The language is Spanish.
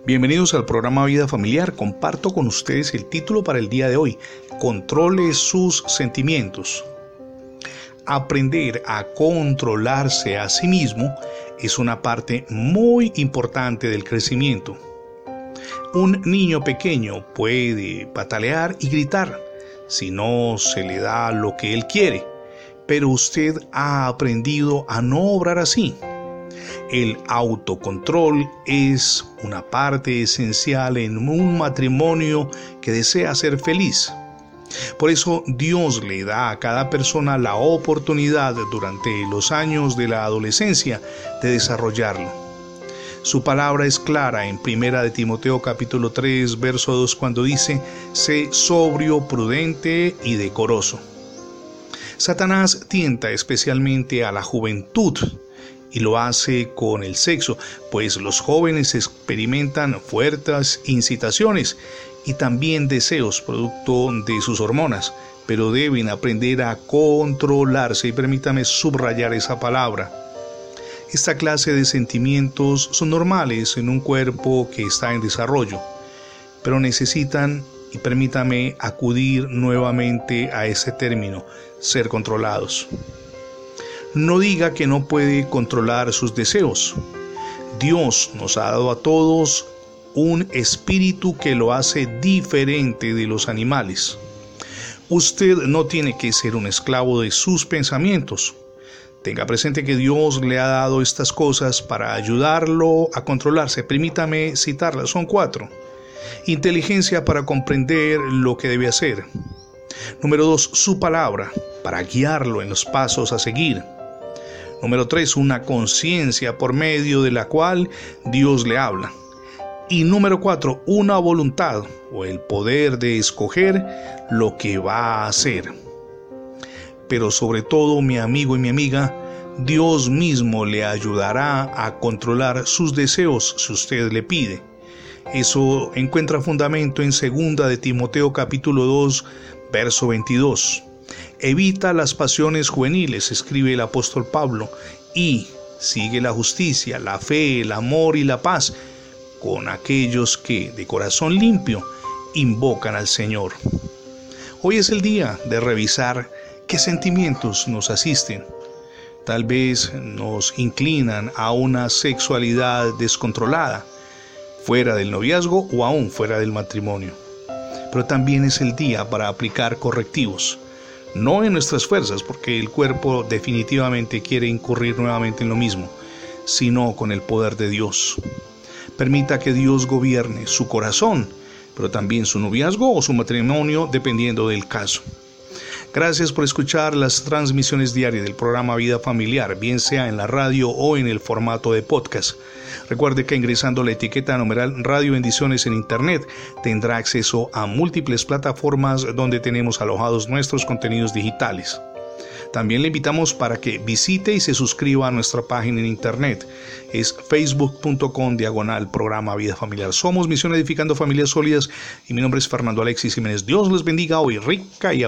Bienvenidos al programa Vida Familiar. Comparto con ustedes el título para el día de hoy. Controle sus sentimientos. Aprender a controlarse a sí mismo es una parte muy importante del crecimiento. Un niño pequeño puede patalear y gritar si no se le da lo que él quiere, pero usted ha aprendido a no obrar así el autocontrol es una parte esencial en un matrimonio que desea ser feliz. Por eso Dios le da a cada persona la oportunidad durante los años de la adolescencia de desarrollarlo. Su palabra es clara en Primera de Timoteo capítulo 3 verso 2 cuando dice, sé sobrio, prudente y decoroso. Satanás tienta especialmente a la juventud y lo hace con el sexo, pues los jóvenes experimentan fuertes incitaciones y también deseos producto de sus hormonas, pero deben aprender a controlarse y permítame subrayar esa palabra. Esta clase de sentimientos son normales en un cuerpo que está en desarrollo, pero necesitan, y permítame acudir nuevamente a ese término, ser controlados no diga que no puede controlar sus deseos. Dios nos ha dado a todos un espíritu que lo hace diferente de los animales. Usted no tiene que ser un esclavo de sus pensamientos. Tenga presente que Dios le ha dado estas cosas para ayudarlo a controlarse. Permítame citarlas, son cuatro. Inteligencia para comprender lo que debe hacer. Número dos, su palabra, para guiarlo en los pasos a seguir. Número 3, una conciencia por medio de la cual Dios le habla. Y número 4, una voluntad o el poder de escoger lo que va a hacer. Pero sobre todo, mi amigo y mi amiga, Dios mismo le ayudará a controlar sus deseos si usted le pide. Eso encuentra fundamento en 2 de Timoteo capítulo 2, verso 22. Evita las pasiones juveniles, escribe el apóstol Pablo, y sigue la justicia, la fe, el amor y la paz con aquellos que, de corazón limpio, invocan al Señor. Hoy es el día de revisar qué sentimientos nos asisten. Tal vez nos inclinan a una sexualidad descontrolada, fuera del noviazgo o aún fuera del matrimonio. Pero también es el día para aplicar correctivos no en nuestras fuerzas, porque el cuerpo definitivamente quiere incurrir nuevamente en lo mismo, sino con el poder de Dios. Permita que Dios gobierne su corazón, pero también su noviazgo o su matrimonio, dependiendo del caso. Gracias por escuchar las transmisiones diarias del programa Vida Familiar, bien sea en la radio o en el formato de podcast. Recuerde que ingresando la etiqueta numeral Radio Bendiciones en Internet tendrá acceso a múltiples plataformas donde tenemos alojados nuestros contenidos digitales. También le invitamos para que visite y se suscriba a nuestra página en internet. Es facebook.com diagonal programa Vida Familiar. Somos Misión Edificando Familias Sólidas y mi nombre es Fernando Alexis Jiménez. Dios les bendiga hoy rica y